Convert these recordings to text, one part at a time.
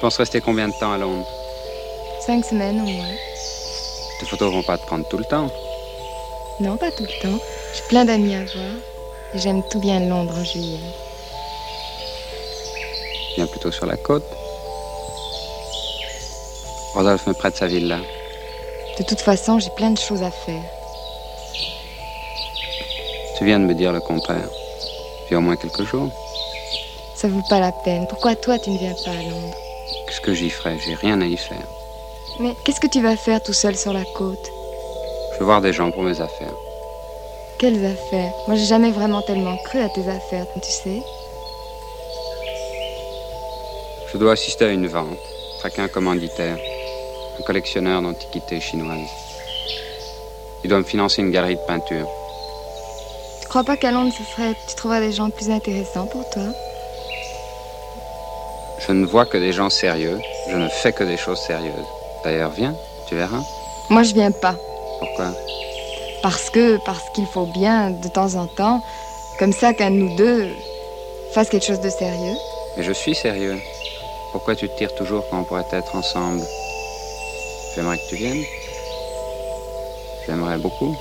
Tu penses rester combien de temps à Londres? Cinq semaines au moins. Tes photos vont pas te prendre tout le temps. Non, pas tout le temps. J'ai plein d'amis à voir. Et j'aime tout bien Londres en juillet. Viens plutôt sur la côte. Rodolphe me prête sa villa. De toute façon, j'ai plein de choses à faire. Tu viens de me dire le contraire. Puis au moins quelques jours. Ça vaut pas la peine. Pourquoi toi, tu ne viens pas à Londres? Qu'est-ce que j'y ferai J'ai rien à y faire. Mais qu'est-ce que tu vas faire tout seul sur la côte? Je veux voir des gens pour mes affaires. Quelles affaires? Moi, j'ai jamais vraiment tellement cru à tes affaires, tu sais. Je dois assister à une vente, traquer un commanditaire, un collectionneur d'antiquités chinoises. Il doit me financer une galerie de peinture. Tu crois pas qu'à Londres, ce serait, tu trouverais des gens plus intéressants pour toi? Je ne vois que des gens sérieux. Je ne fais que des choses sérieuses. D'ailleurs, viens, tu verras. Moi, je viens pas. Pourquoi? Parce que, parce qu'il faut bien, de temps en temps, comme ça qu'un de nous deux fasse quelque chose de sérieux. Mais je suis sérieux. Pourquoi tu te tires toujours quand on pourrait être ensemble? J'aimerais que tu viennes. J'aimerais beaucoup.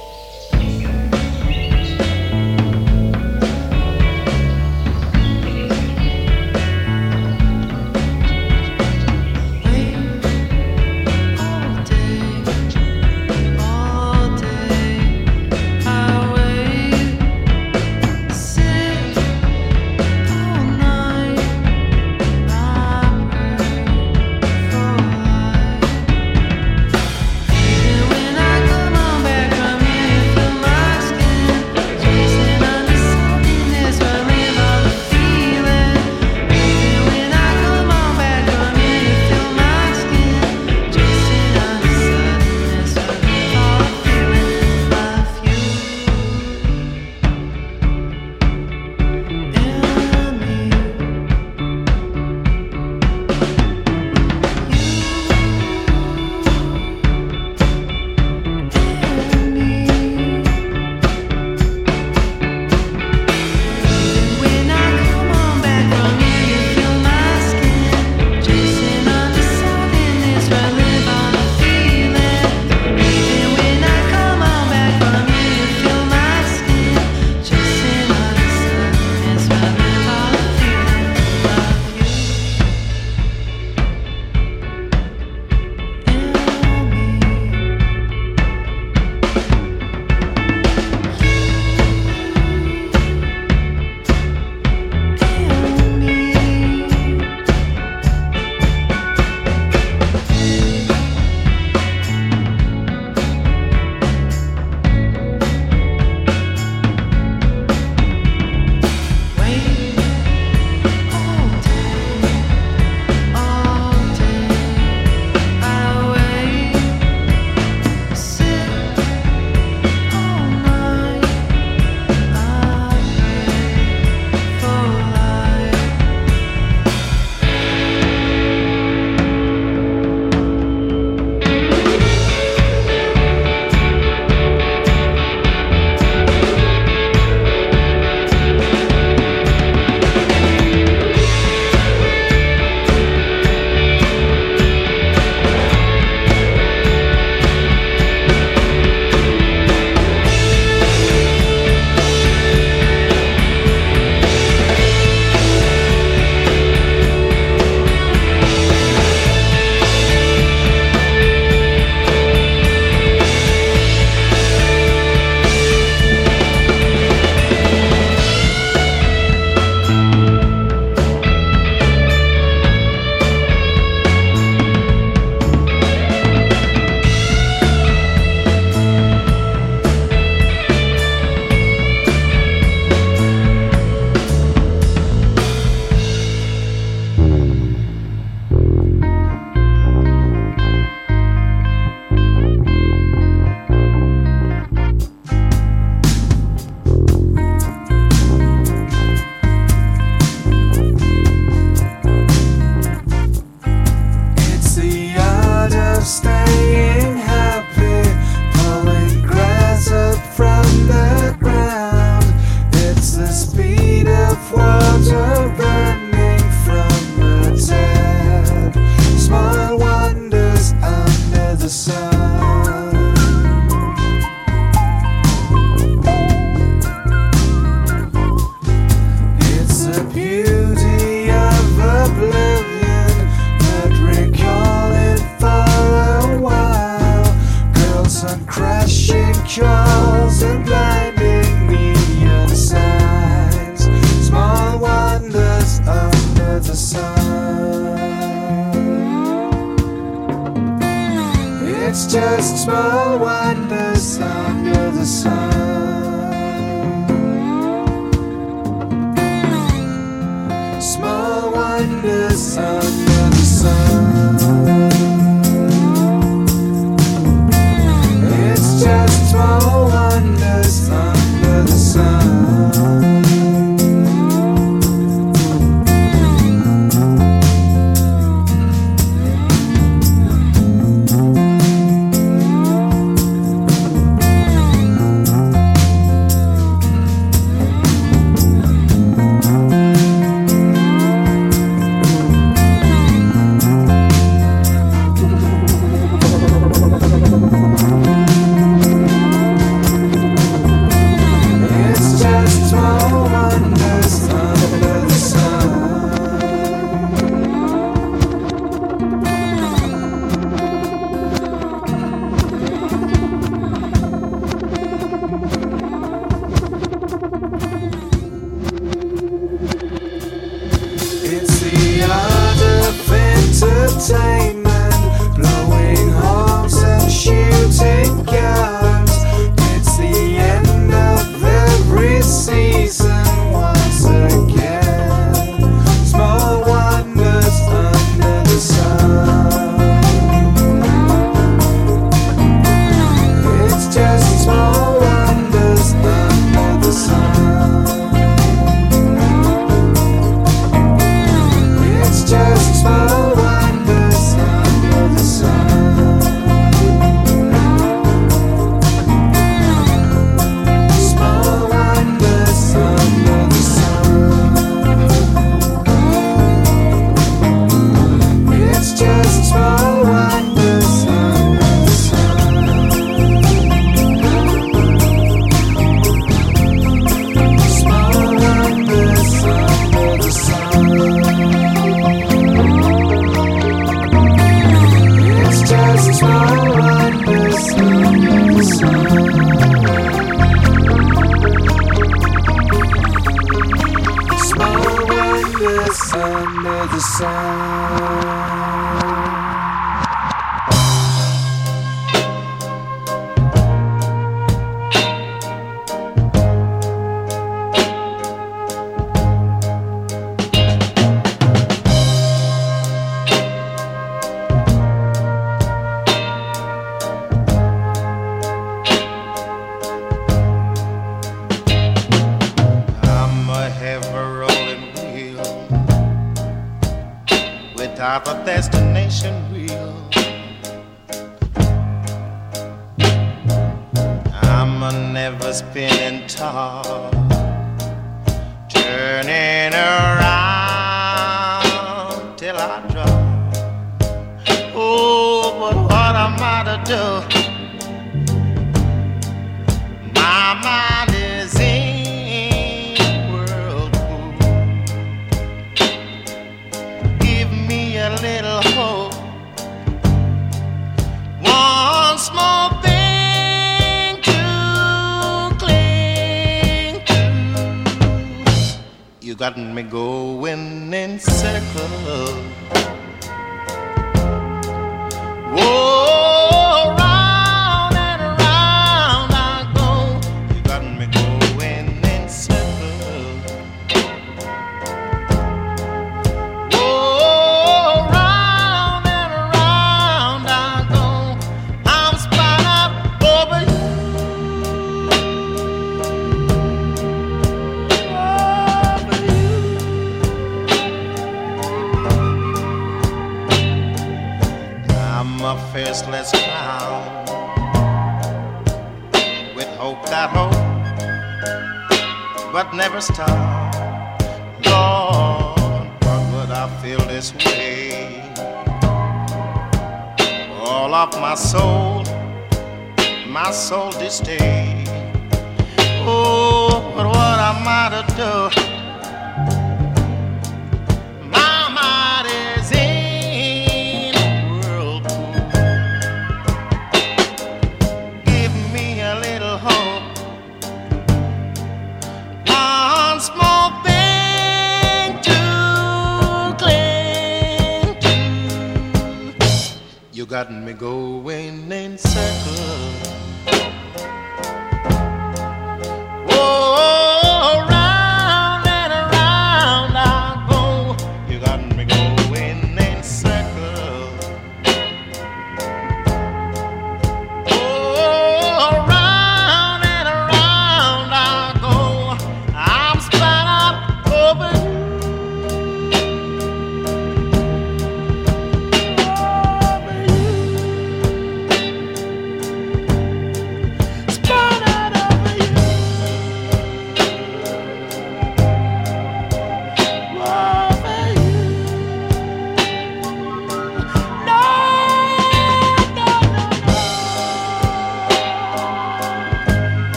Small wonders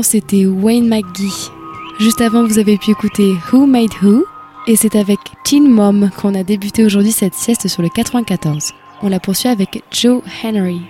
c'était Wayne McGee. Juste avant, vous avez pu écouter Who Made Who. Et c'est avec Teen Mom qu'on a débuté aujourd'hui cette sieste sur le 94. On la poursuit avec Joe Henry.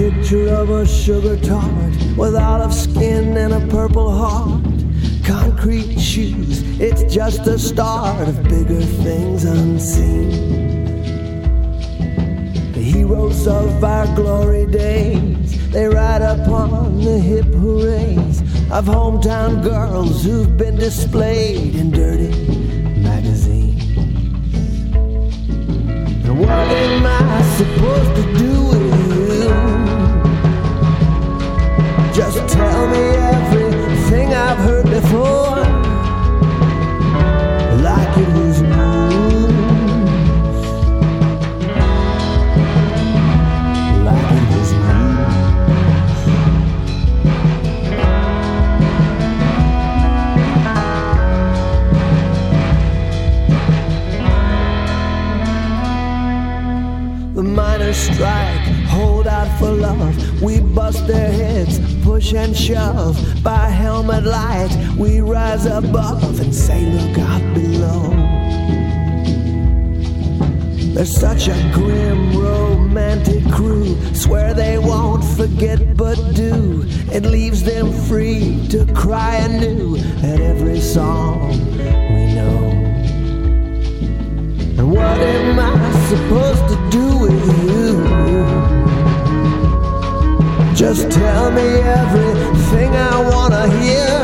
Picture of a sugar tart with olive skin and a purple heart. Concrete shoes, it's just the start of bigger things unseen. The heroes of our glory days, they ride upon the hip hoorays of hometown girls who've been displayed in dirty magazines. And what am I supposed to do tell me everything I've heard before, like it was news, like it was news. The miners strike, hold out for love. We bust their heads, push and shove. By helmet light, we rise above and say, Look out below. They're such a grim, romantic crew. Swear they won't forget but do. It leaves them free to cry anew at every song we know. And what am I supposed to do with you? Just tell me everything I wanna hear.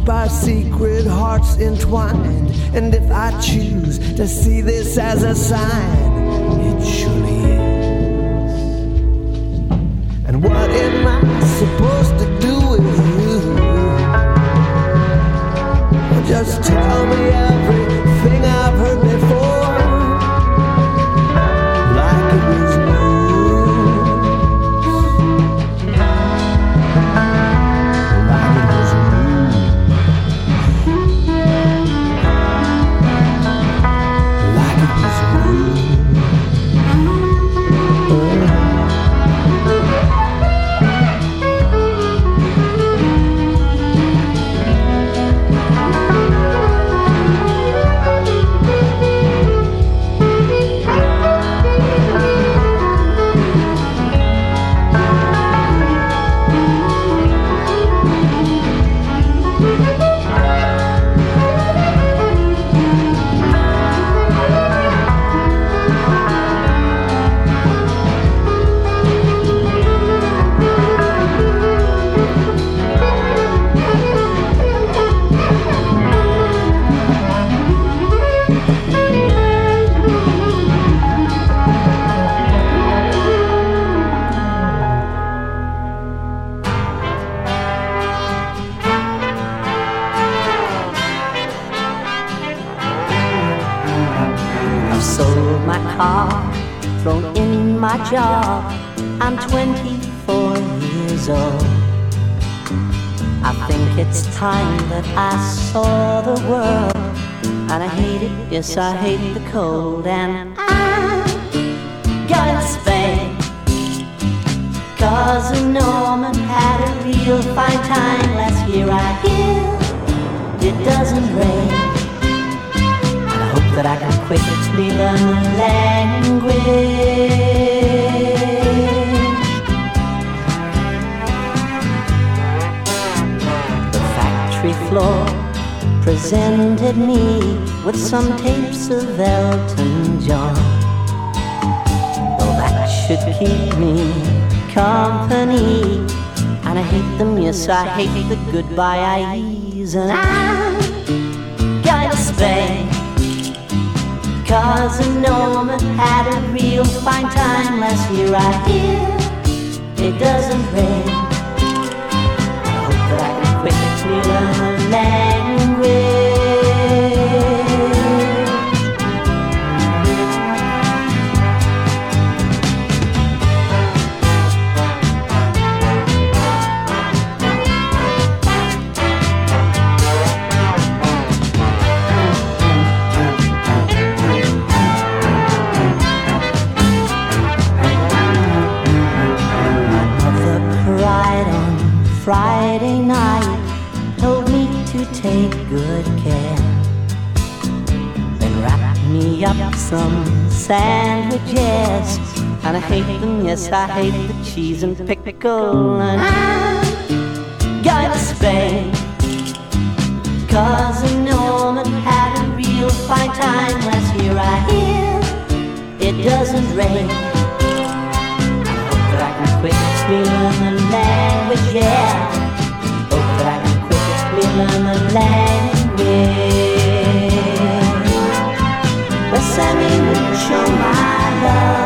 Keep our secret hearts entwined. And if I choose to see this as a sign, yes, I hate the cold. And some tapes of Elton John. Well, that should keep me company. And I hate them, yes, I hate the goodbye eyes. And I'm to Spain. Cause Norman had a real fine time last year. I hear it doesn't rain. I hope that I can quickly learn the yes, I hate the cheese and pickle. And I'm to Spain, Norman had a real fine time last year. I hear it doesn't rain Hope that I can quickly learn the language, yeah. Hope that I can quickly learn the language. But send me mucho, my love.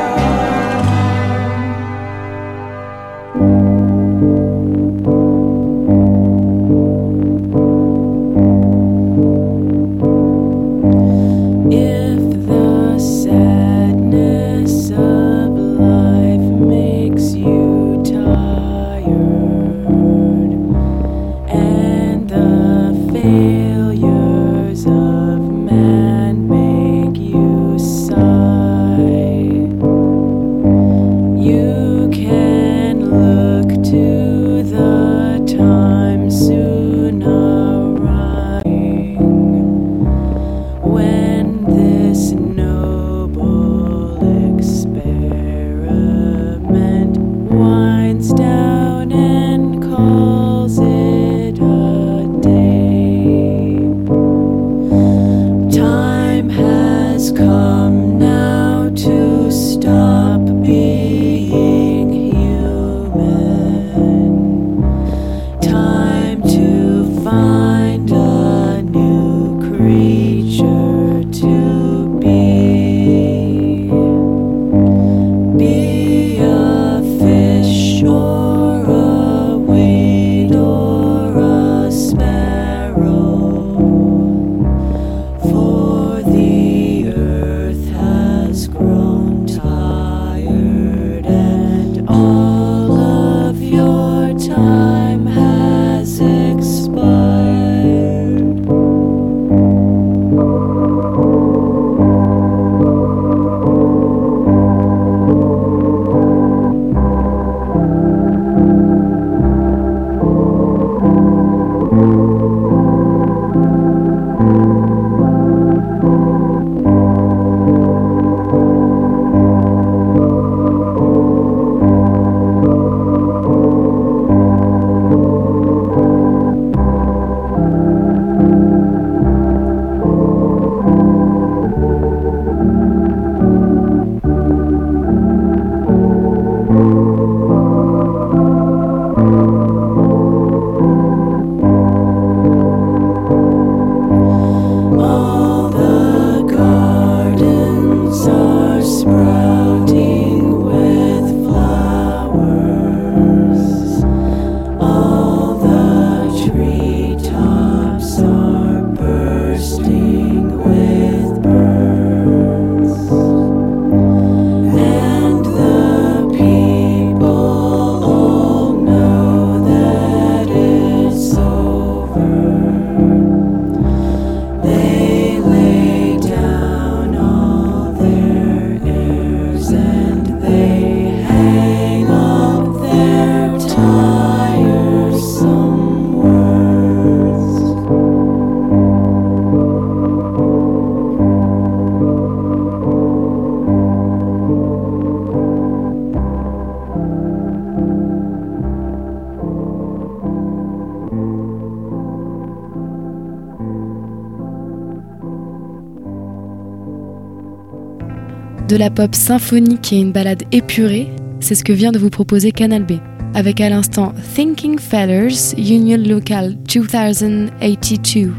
De la pop symphonique et une balade épurée, c'est ce que vient de vous proposer Canal B. Avec à l'instant Thinking Fellers, Union Local 2082.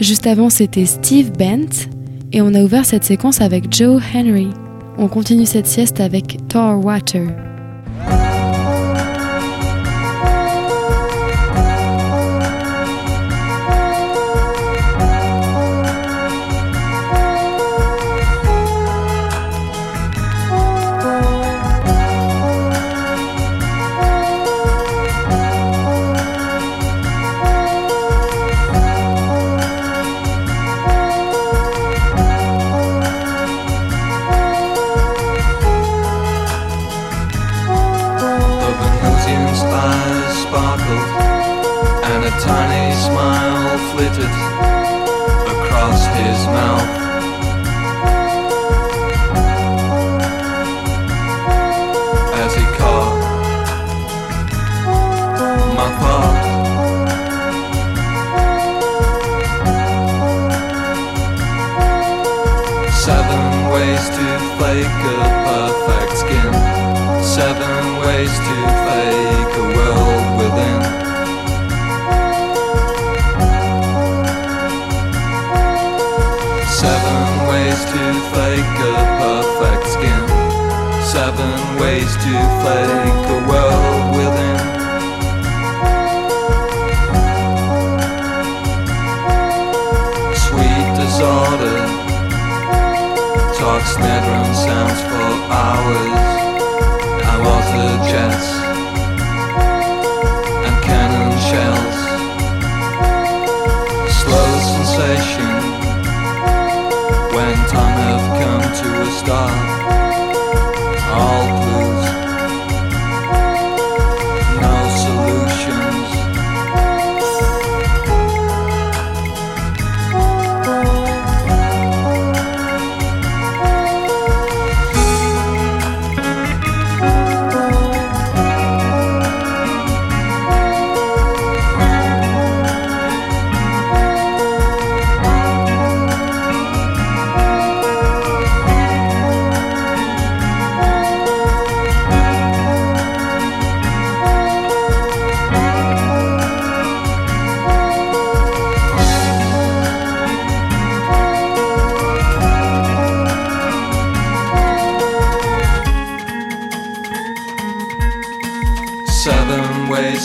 Juste avant, c'était Steve Bent, et on a ouvert cette séquence avec Joe Henry. On continue cette sieste avec Thor Water. Smile across his mouth. As he caught my thought. Seven ways to fake a perfect skin. Seven ways to ways to fake a world within. Sweet disorder talks Nedron sounds for hours. I was a jets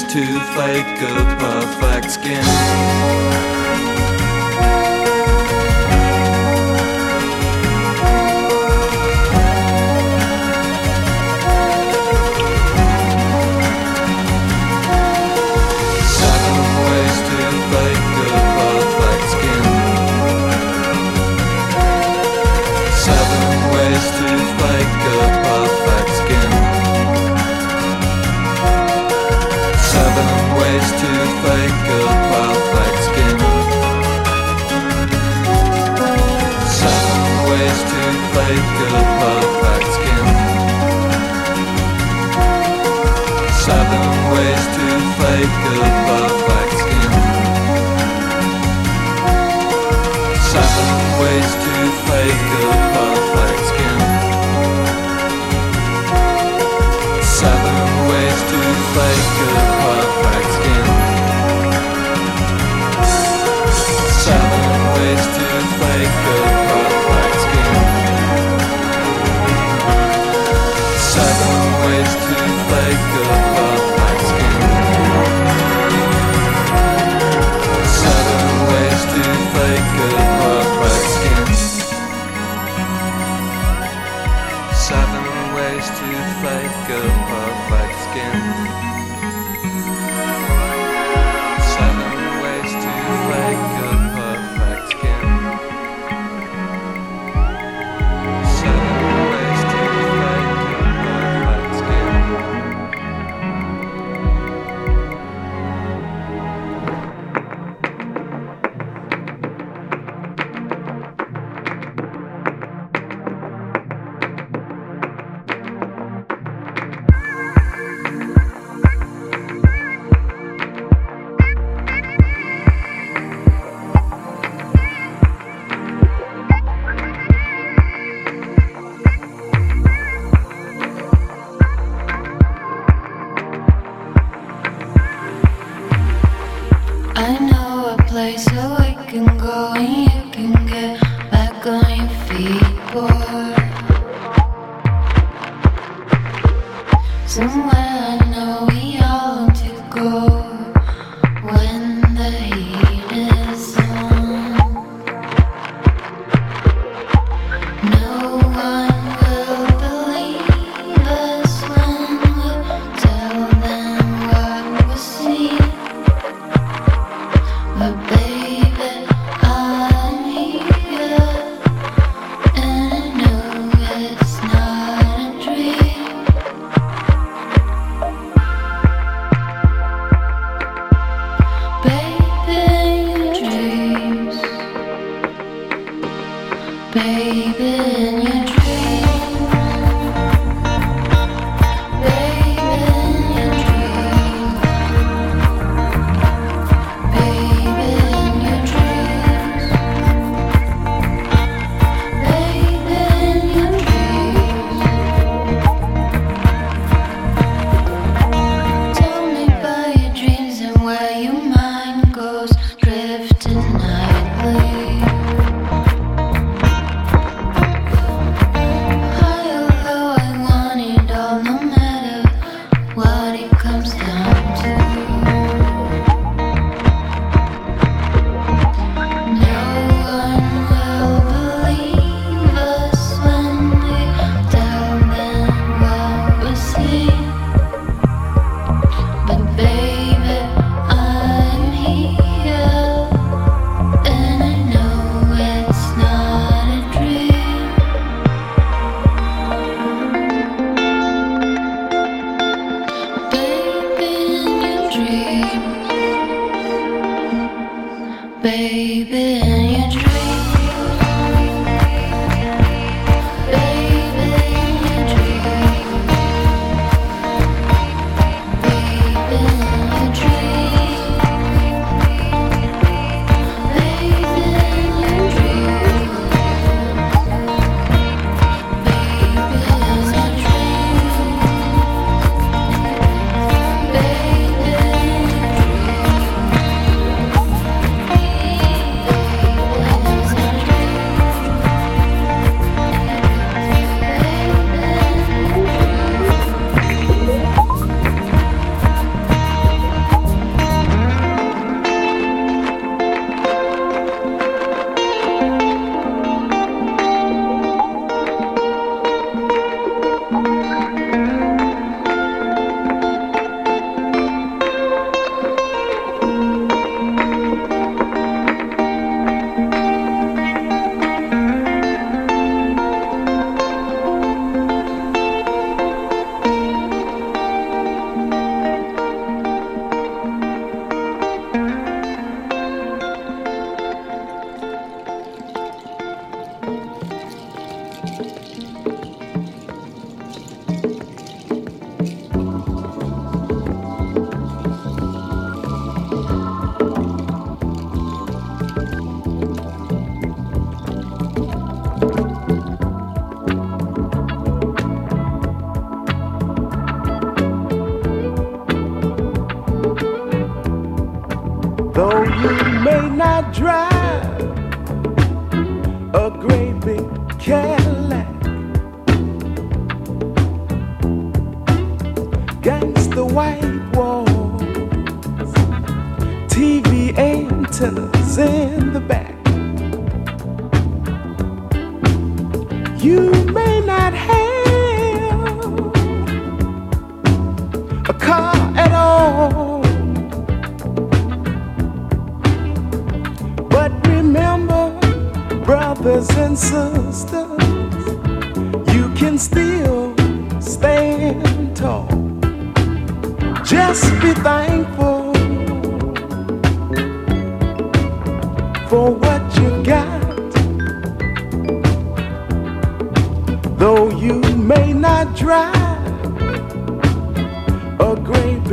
to fake a perfect skin.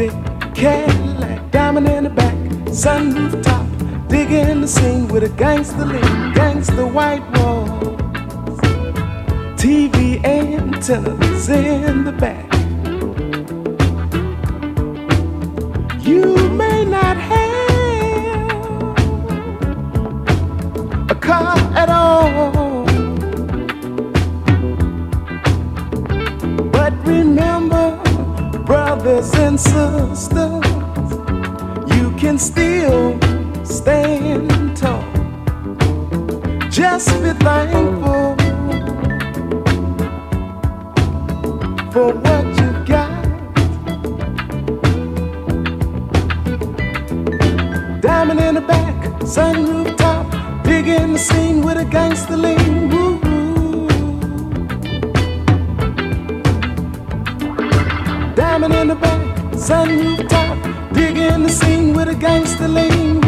Big Cadillac, diamond in the back, sunroof top, digging the scene with a gangster lean, gangster white walls, TV antennas in the back. You may not have a car at all. brothers and sisters, you can still stand tall. Just be thankful for what you got. Diamond in the back, sunroof top, big in the scene with a gangster lean. climbing in the back, sun rooftop, digging the scene with a gangster lean.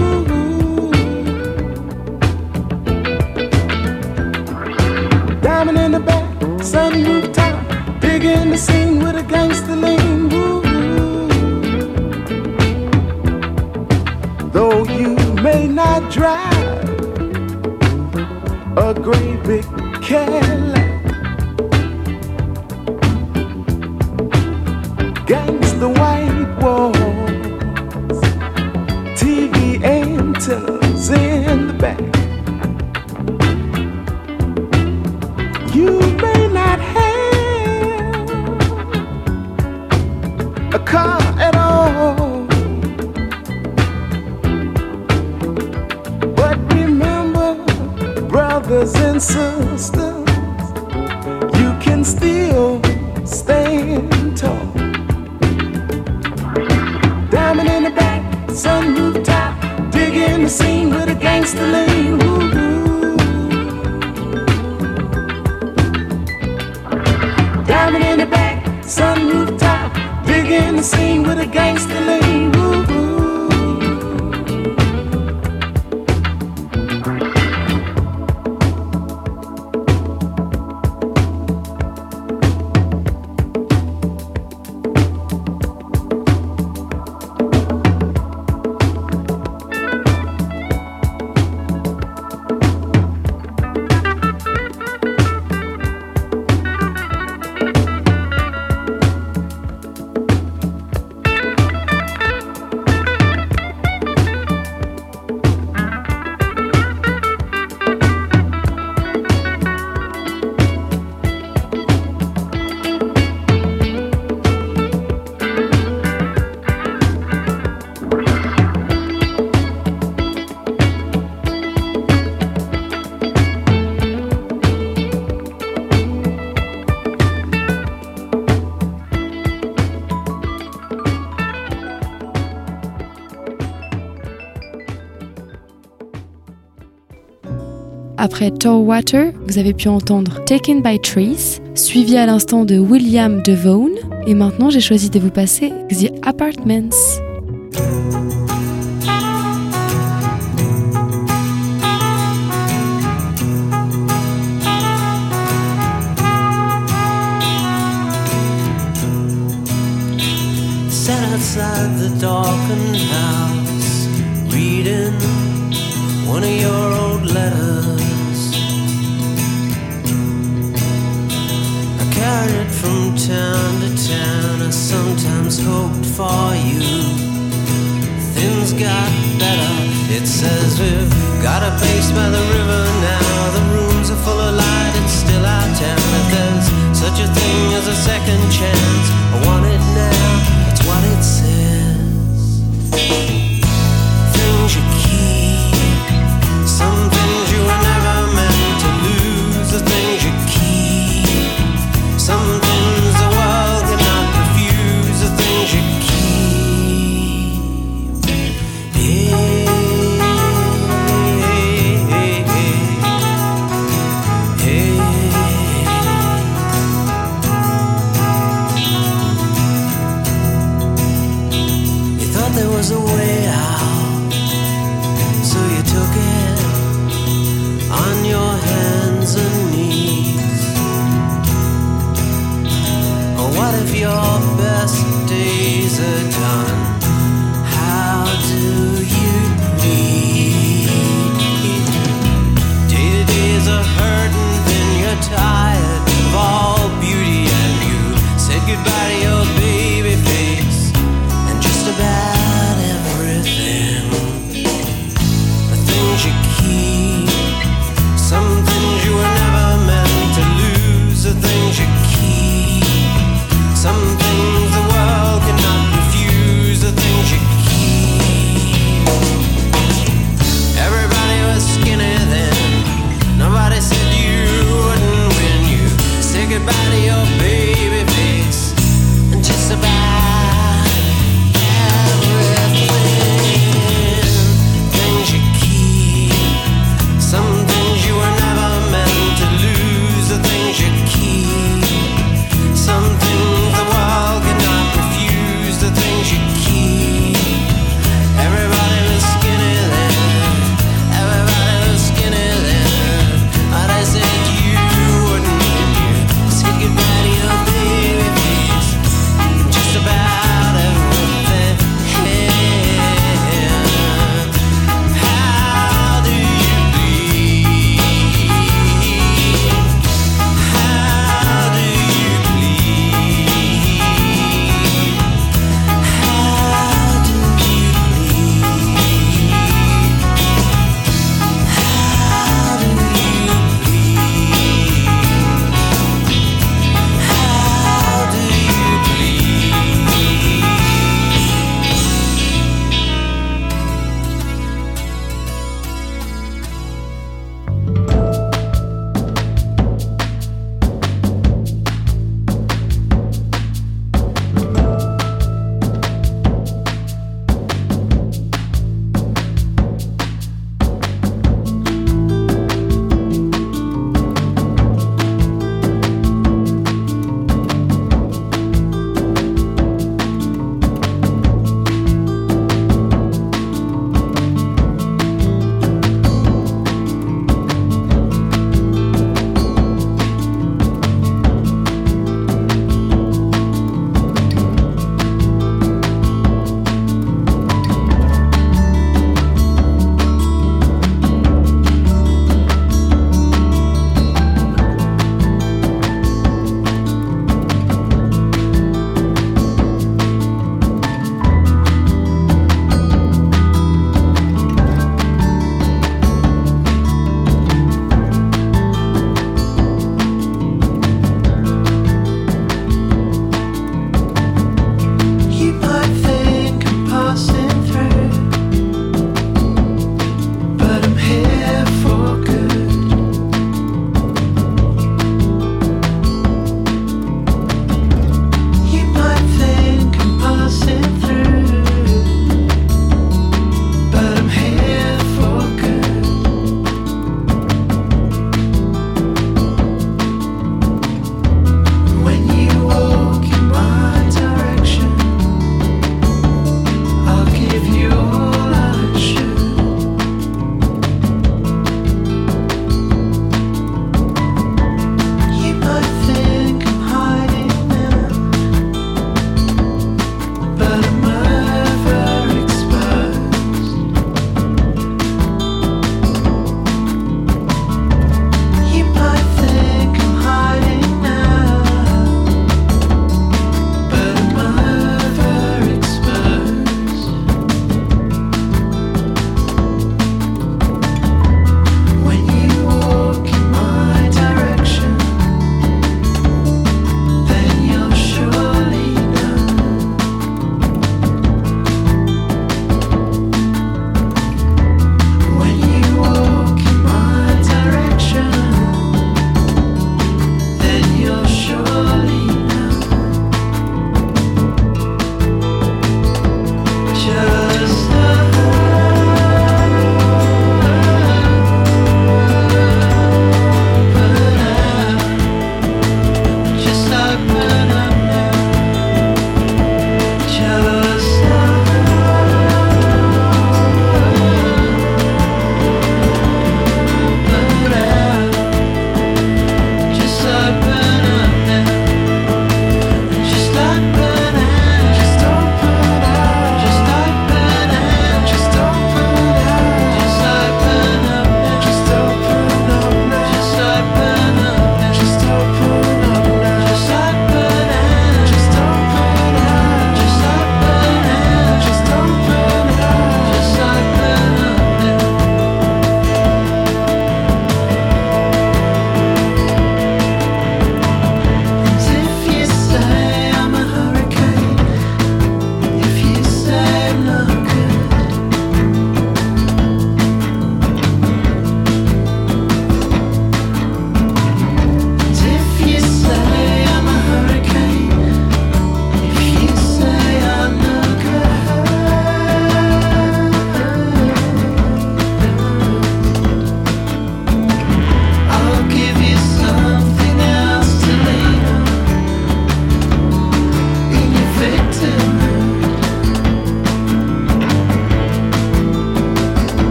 Diamond in the back, sun rooftop, digging the scene with a gangster lean. Though you may not drive a great big cab. sister. Après Tall Water, vous avez pu entendre Taken by Trees, suivi à l'instant de William Devone. Et maintenant, j'ai choisi de vous passer The Apartments.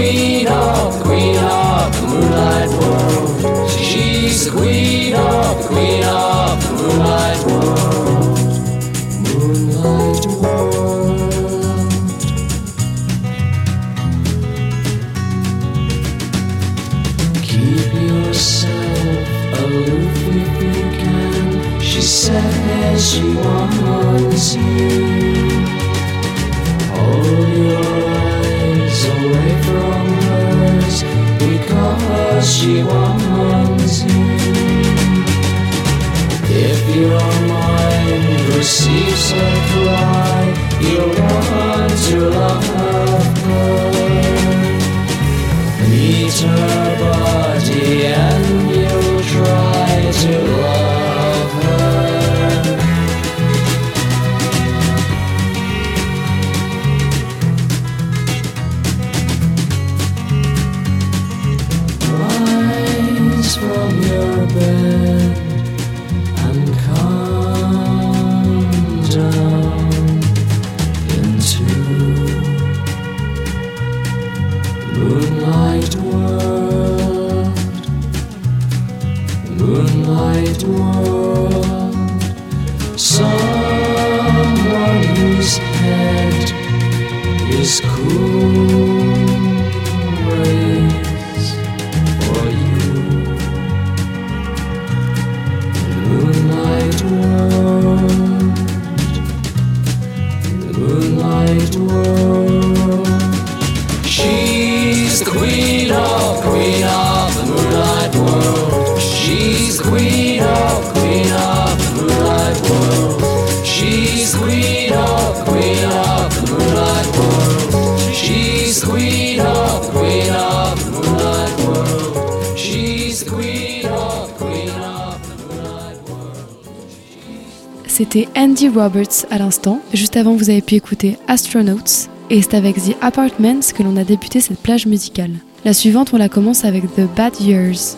Queen of the queen of the moonlight world. She's the queen of the queen of the moonlight world. Moonlight world. Keep yourself aloof if you can. She says she wants you. Because she wants you. If your mind receives a cry, you'll want to love She's the queen of, queen of the moonlight world. She's the queen of, queen of the moonlight world. She's the queen of, queen of the moonlight world. She's the queen of, queen of the moonlight world. C'était Andy Roberts à l'instant. Juste avant, vous avez pu écouter Astronauts. Et c'est avec The Apartments que l'on a débuté cette plage musicale. La suivante, on la commence avec The Bad Years.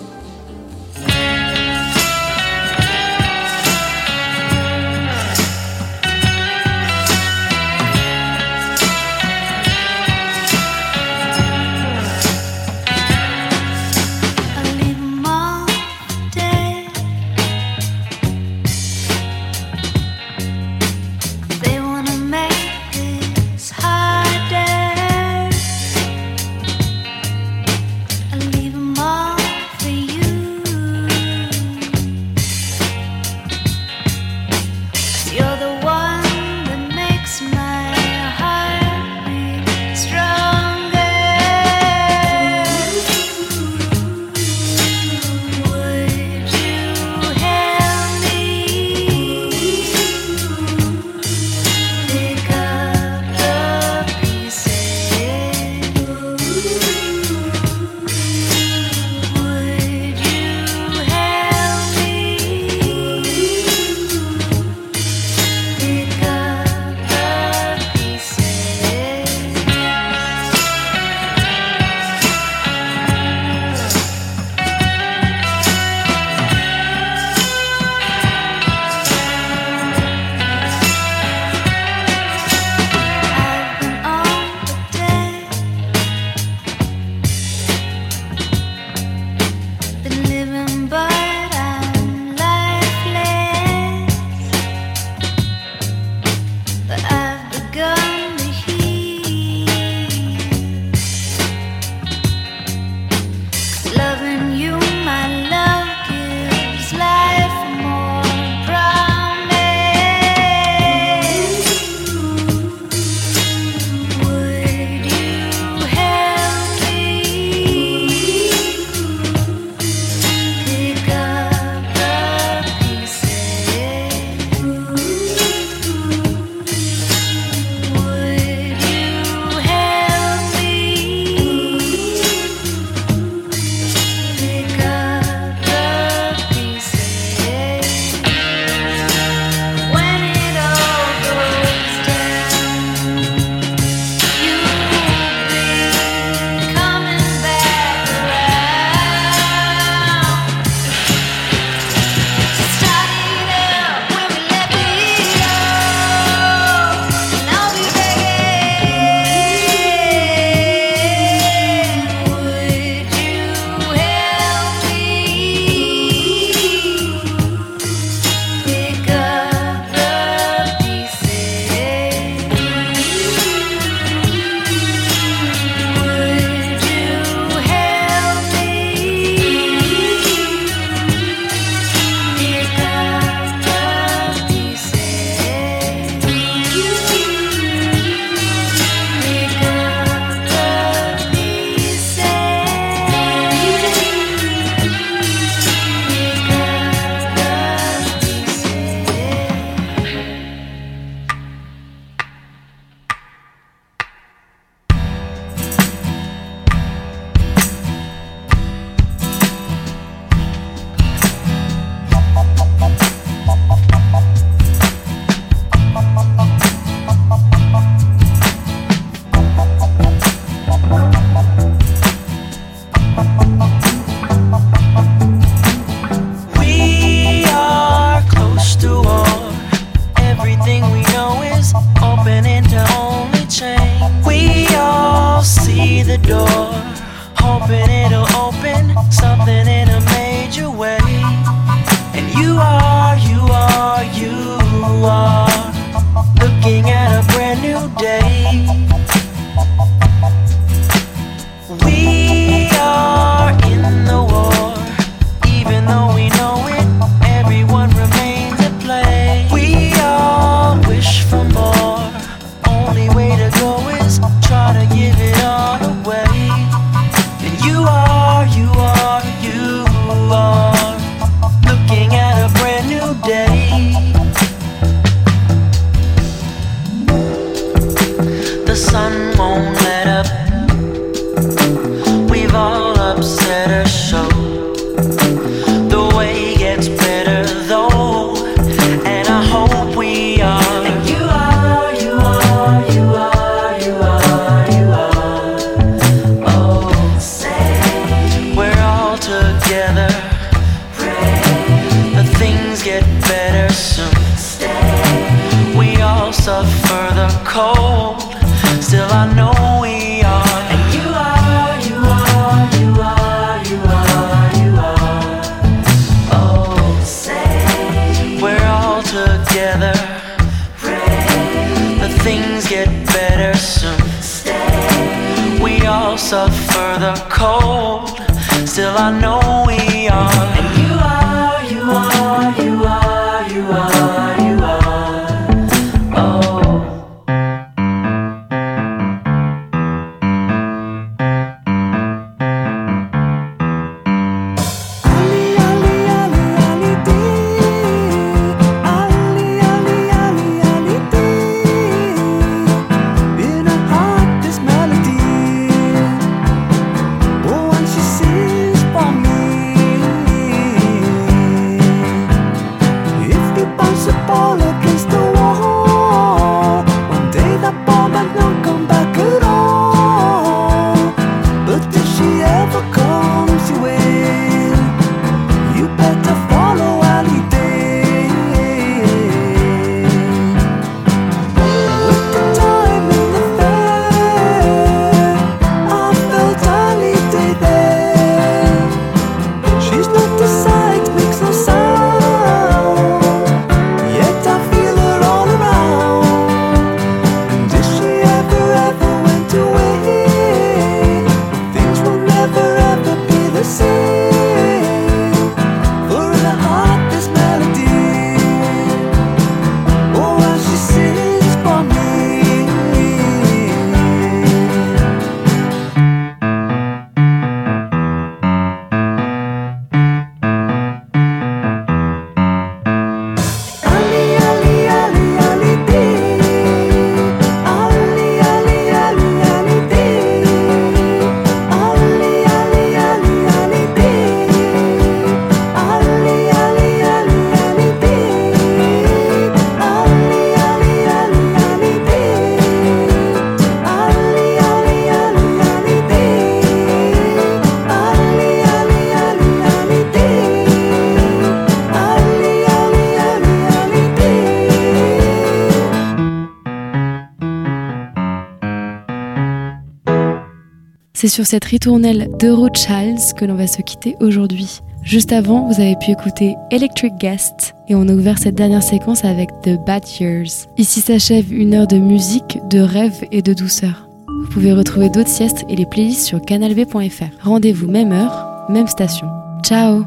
C'est sur cette ritournelle de que l'on va se quitter aujourd'hui. Juste avant, vous avez pu écouter Electric Guest et on a ouvert cette dernière séquence avec The Bad Years. Ici s'achève une heure de musique, de rêve et de douceur. Vous pouvez retrouver d'autres siestes et les playlists sur canalb.fr. Rendez-vous même heure, même station. Ciao